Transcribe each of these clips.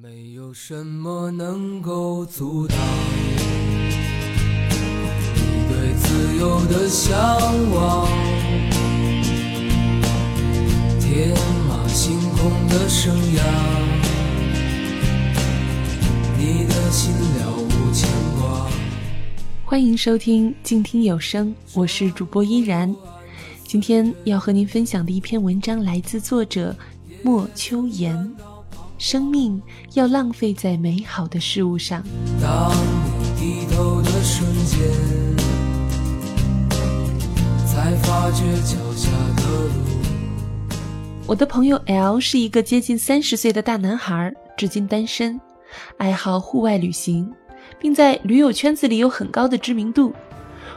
没有什么能够阻挡你对自由的向往，天马行空的生涯，你的心了无牵挂。欢迎收听静听有声，我是主播依然。今天要和您分享的一篇文章来自作者莫秋言。生命要浪费在美好的事物上。当你低头的瞬间，才发觉脚下的路。我的朋友 L 是一个接近三十岁的大男孩，至今单身，爱好户外旅行，并在驴友圈子里有很高的知名度。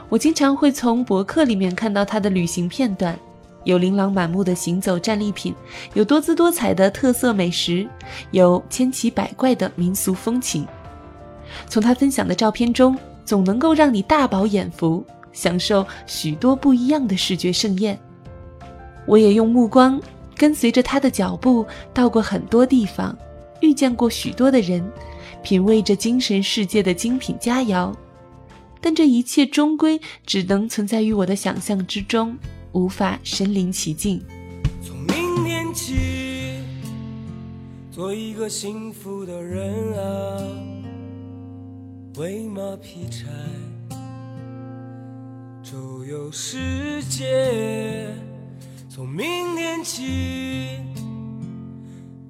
我经常会从博客里面看到他的旅行片段，有琳琅满目的行走战利品，有多姿多彩的特色美食，有千奇百怪的民俗风情。从他分享的照片中，总能够让你大饱眼福，享受许多不一样的视觉盛宴。我也用目光跟随着他的脚步，到过很多地方，遇见过许多的人，品味着精神世界的精品佳肴。但这一切终归只能存在于我的想象之中，无法身临其境。从明天起，做一个幸福的人啊，喂马劈柴，周游世界。从明天起，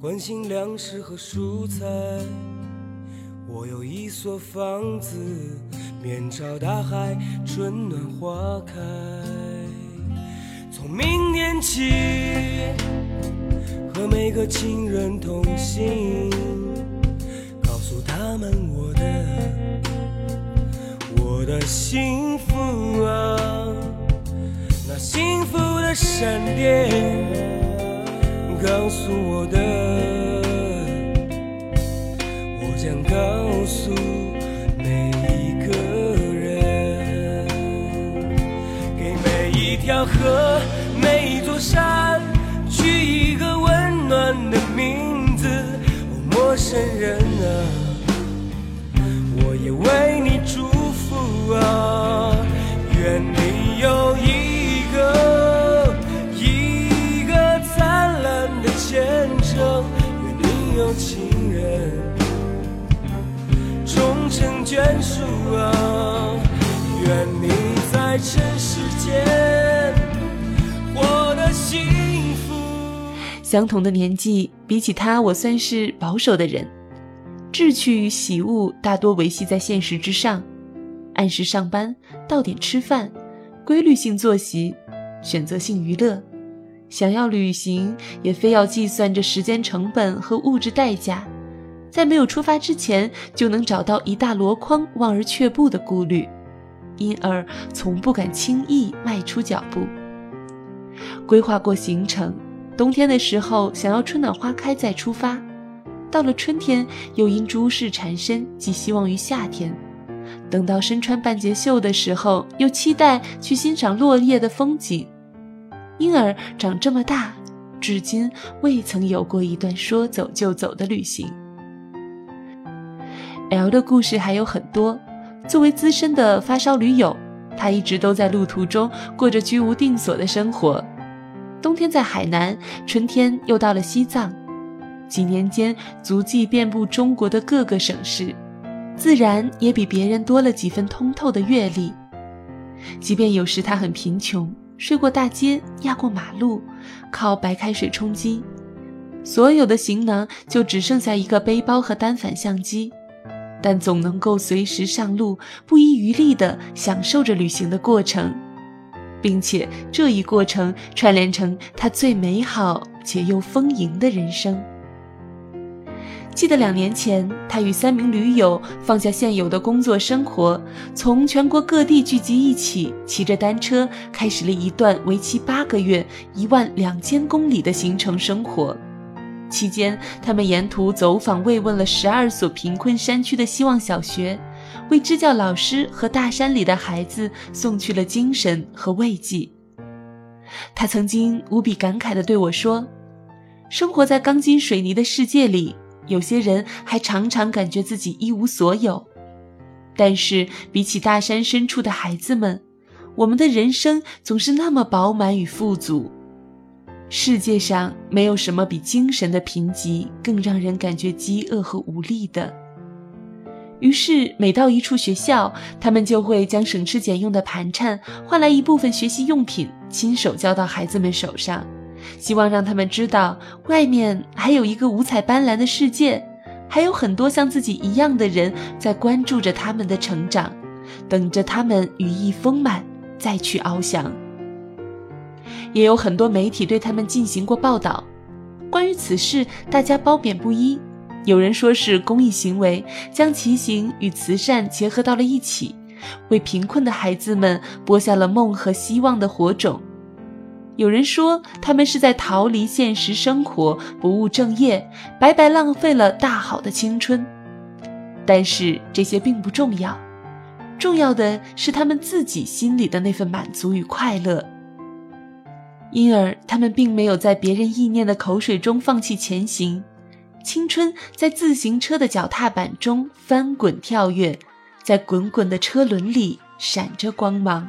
关心粮食和蔬菜。我有一所房子。面朝大海，春暖花开。从明天起，和每个亲人同行，告诉他们我的我的幸福啊，那幸福的闪电告诉我的，我将告诉。条河，每一条山，取一个温暖的名字。哦，陌生人啊，我也为你祝福啊。愿你有一个一个灿烂的前程，愿你有情人终成眷属啊。愿你在尘世间。相同的年纪，比起他，我算是保守的人。志趣与喜恶大多维系在现实之上，按时上班，到点吃饭，规律性作息，选择性娱乐。想要旅行，也非要计算着时间成本和物质代价，在没有出发之前，就能找到一大箩筐望而却步的顾虑，因而从不敢轻易迈出脚步。规划过行程。冬天的时候，想要春暖花开再出发；到了春天，又因诸事缠身，寄希望于夏天；等到身穿半截袖的时候，又期待去欣赏落叶的风景。因而长这么大，至今未曾有过一段说走就走的旅行。L 的故事还有很多。作为资深的发烧驴友，他一直都在路途中过着居无定所的生活。冬天在海南，春天又到了西藏，几年间足迹遍布中国的各个省市，自然也比别人多了几分通透的阅历。即便有时他很贫穷，睡过大街，压过马路，靠白开水充饥，所有的行囊就只剩下一个背包和单反相机，但总能够随时上路，不遗余力地享受着旅行的过程。并且这一过程串联成他最美好且又丰盈的人生。记得两年前，他与三名驴友放下现有的工作生活，从全国各地聚集一起，骑着单车开始了一段为期八个月、一万两千公里的行程生活。期间，他们沿途走访慰问了十二所贫困山区的希望小学。为支教老师和大山里的孩子送去了精神和慰藉。他曾经无比感慨地对我说：“生活在钢筋水泥的世界里，有些人还常常感觉自己一无所有。但是，比起大山深处的孩子们，我们的人生总是那么饱满与富足。世界上没有什么比精神的贫瘠更让人感觉饥饿和无力的。于是，每到一处学校，他们就会将省吃俭用的盘缠换来一部分学习用品，亲手交到孩子们手上，希望让他们知道，外面还有一个五彩斑斓的世界，还有很多像自己一样的人在关注着他们的成长，等着他们羽翼丰满再去翱翔。也有很多媒体对他们进行过报道，关于此事，大家褒贬不一。有人说是公益行为，将骑行与慈善结合到了一起，为贫困的孩子们播下了梦和希望的火种；有人说他们是在逃离现实生活，不务正业，白白浪费了大好的青春。但是这些并不重要，重要的是他们自己心里的那份满足与快乐。因而，他们并没有在别人意念的口水中放弃前行，青春在自行车的脚踏板中翻滚跳跃，在滚滚的车轮里闪着光芒。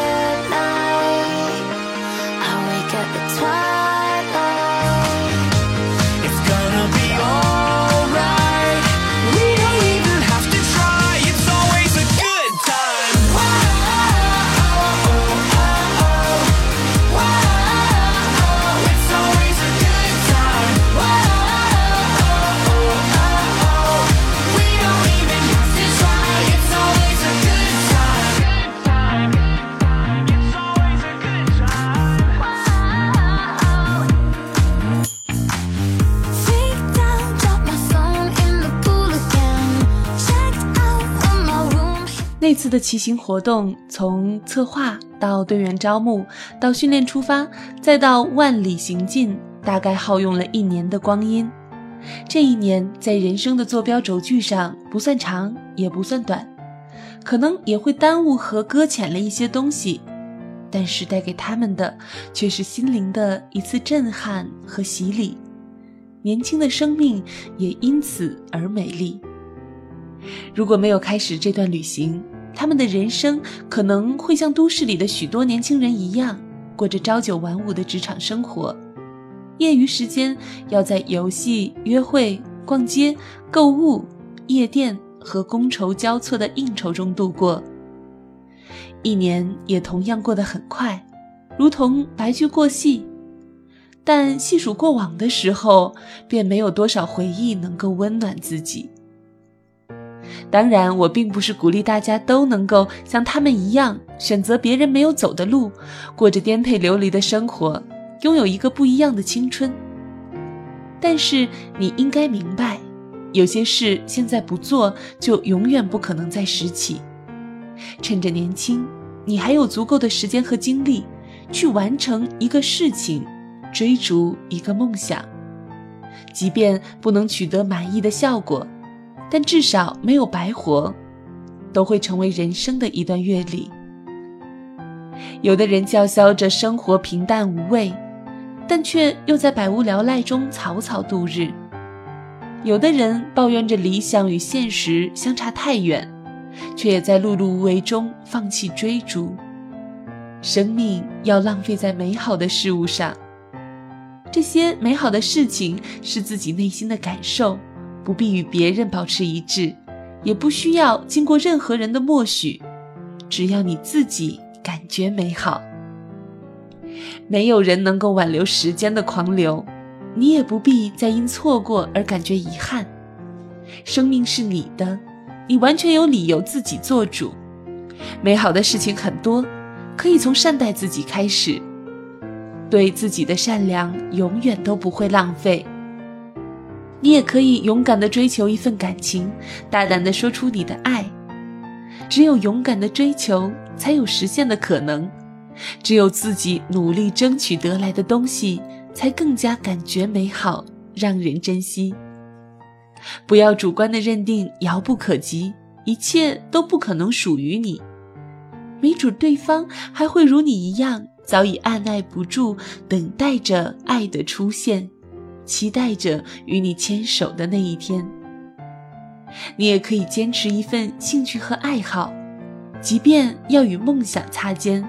的骑行活动，从策划到队员招募，到训练出发，再到万里行进，大概耗用了一年的光阴。这一年，在人生的坐标轴距上不算长，也不算短，可能也会耽误和搁浅了一些东西，但是带给他们的却是心灵的一次震撼和洗礼。年轻的生命也因此而美丽。如果没有开始这段旅行，他们的人生可能会像都市里的许多年轻人一样，过着朝九晚五的职场生活，业余时间要在游戏、约会、逛街、购物、夜店和觥筹交错的应酬中度过。一年也同样过得很快，如同白驹过隙。但细数过往的时候，便没有多少回忆能够温暖自己。当然，我并不是鼓励大家都能够像他们一样选择别人没有走的路，过着颠沛流离的生活，拥有一个不一样的青春。但是你应该明白，有些事现在不做，就永远不可能再拾起。趁着年轻，你还有足够的时间和精力，去完成一个事情，追逐一个梦想，即便不能取得满意的效果。但至少没有白活，都会成为人生的一段阅历。有的人叫嚣着生活平淡无味，但却又在百无聊赖中草草度日；有的人抱怨着理想与现实相差太远，却也在碌碌无为中放弃追逐。生命要浪费在美好的事物上，这些美好的事情是自己内心的感受。不必与别人保持一致，也不需要经过任何人的默许，只要你自己感觉美好。没有人能够挽留时间的狂流，你也不必再因错过而感觉遗憾。生命是你的，你完全有理由自己做主，美好的事情很多，可以从善待自己开始。对自己的善良永远都不会浪费。你也可以勇敢地追求一份感情，大胆地说出你的爱。只有勇敢的追求，才有实现的可能。只有自己努力争取得来的东西，才更加感觉美好，让人珍惜。不要主观的认定遥不可及，一切都不可能属于你。没准对方还会如你一样，早已按耐不住，等待着爱的出现，期待着与你牵手的那一天。你也可以坚持一份兴趣和爱好，即便要与梦想擦肩；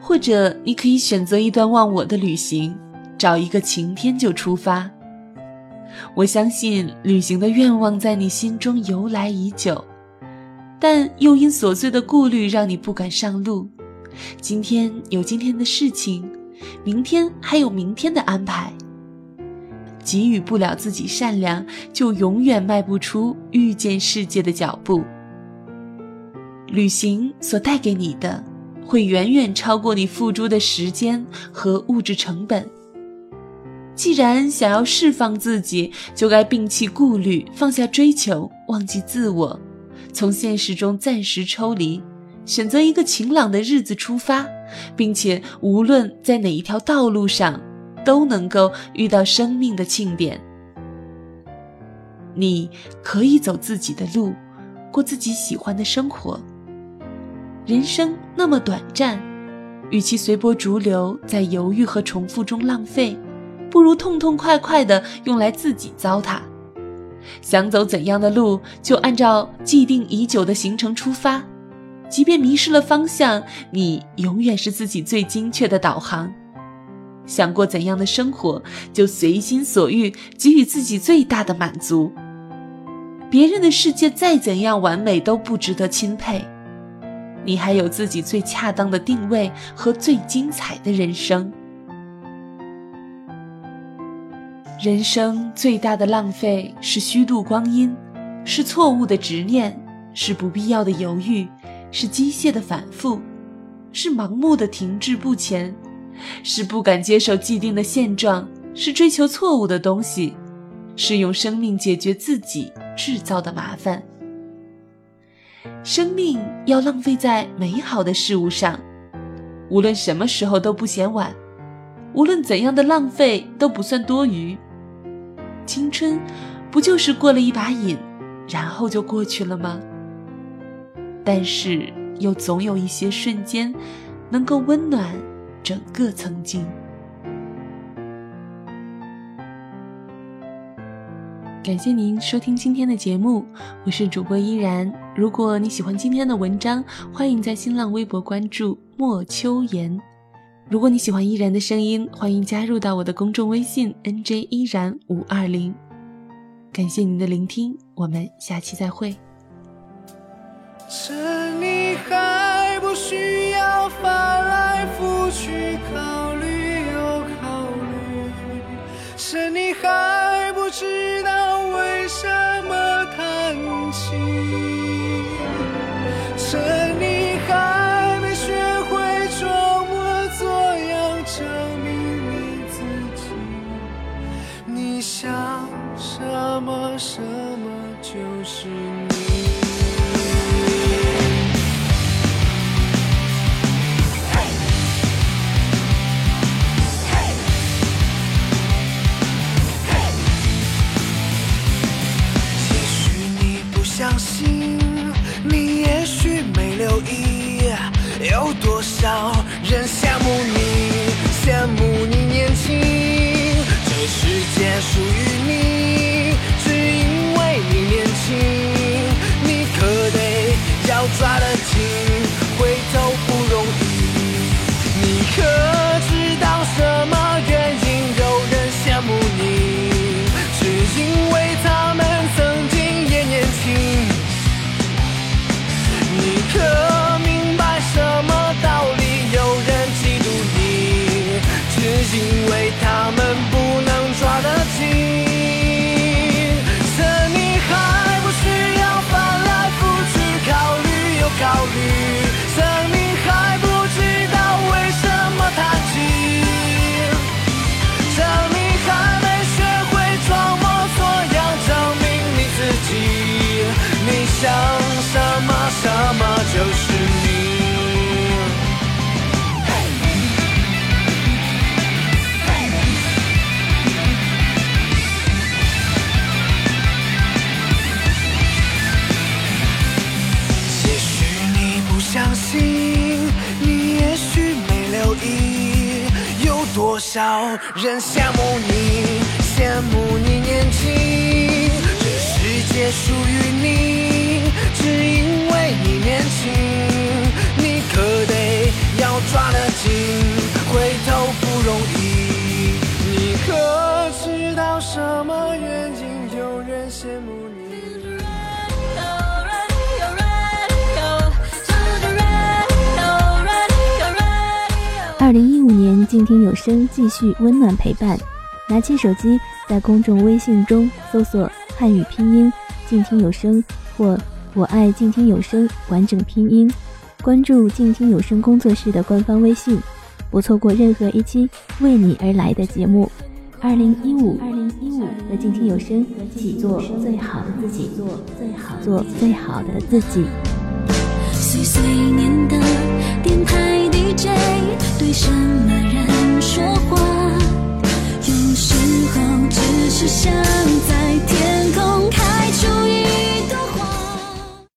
或者你可以选择一段忘我的旅行，找一个晴天就出发。我相信旅行的愿望在你心中由来已久，但又因琐碎的顾虑让你不敢上路。今天有今天的事情，明天还有明天的安排。给予不了自己善良，就永远迈不出遇见世界的脚步。旅行所带给你的，会远远超过你付出的时间和物质成本。既然想要释放自己，就该摒弃顾虑，放下追求，忘记自我，从现实中暂时抽离，选择一个晴朗的日子出发，并且无论在哪一条道路上。都能够遇到生命的庆典。你可以走自己的路，过自己喜欢的生活。人生那么短暂，与其随波逐流，在犹豫和重复中浪费，不如痛痛快快的用来自己糟蹋。想走怎样的路，就按照既定已久的行程出发。即便迷失了方向，你永远是自己最精确的导航。想过怎样的生活，就随心所欲，给予自己最大的满足。别人的世界再怎样完美，都不值得钦佩。你还有自己最恰当的定位和最精彩的人生。人生最大的浪费是虚度光阴，是错误的执念，是不必要的犹豫，是机械的反复，是盲目的停滞不前。是不敢接受既定的现状，是追求错误的东西，是用生命解决自己制造的麻烦。生命要浪费在美好的事物上，无论什么时候都不嫌晚，无论怎样的浪费都不算多余。青春，不就是过了一把瘾，然后就过去了吗？但是又总有一些瞬间，能够温暖。整个曾经，感谢您收听今天的节目，我是主播依然。如果你喜欢今天的文章，欢迎在新浪微博关注莫秋言。如果你喜欢依然的声音，欢迎加入到我的公众微信 nj 依然五二零。感谢您的聆听，我们下期再会。趁你还不需要还有多少人羡慕你羡慕你年轻这世界属于你只因为你年轻。你可得要抓得紧回头不容易你可知道什么原因有人羡慕你只因为他就是你。也许你不相信，你也许没留意，有多少人羡慕你，羡慕你年轻。静听有声继续温暖陪伴。拿起手机，在公众微信中搜索汉语拼音“静听有声”或“我爱静听有声”完整拼音，关注静听有声工作室的官方微信，不错过任何一期为你而来的节目。二零一五，二零一五和静听有声一起做最好的自己，做最好做最好的自己。碎碎念的电台 dj 对什么人说话？有时候只是想在天空开出一朵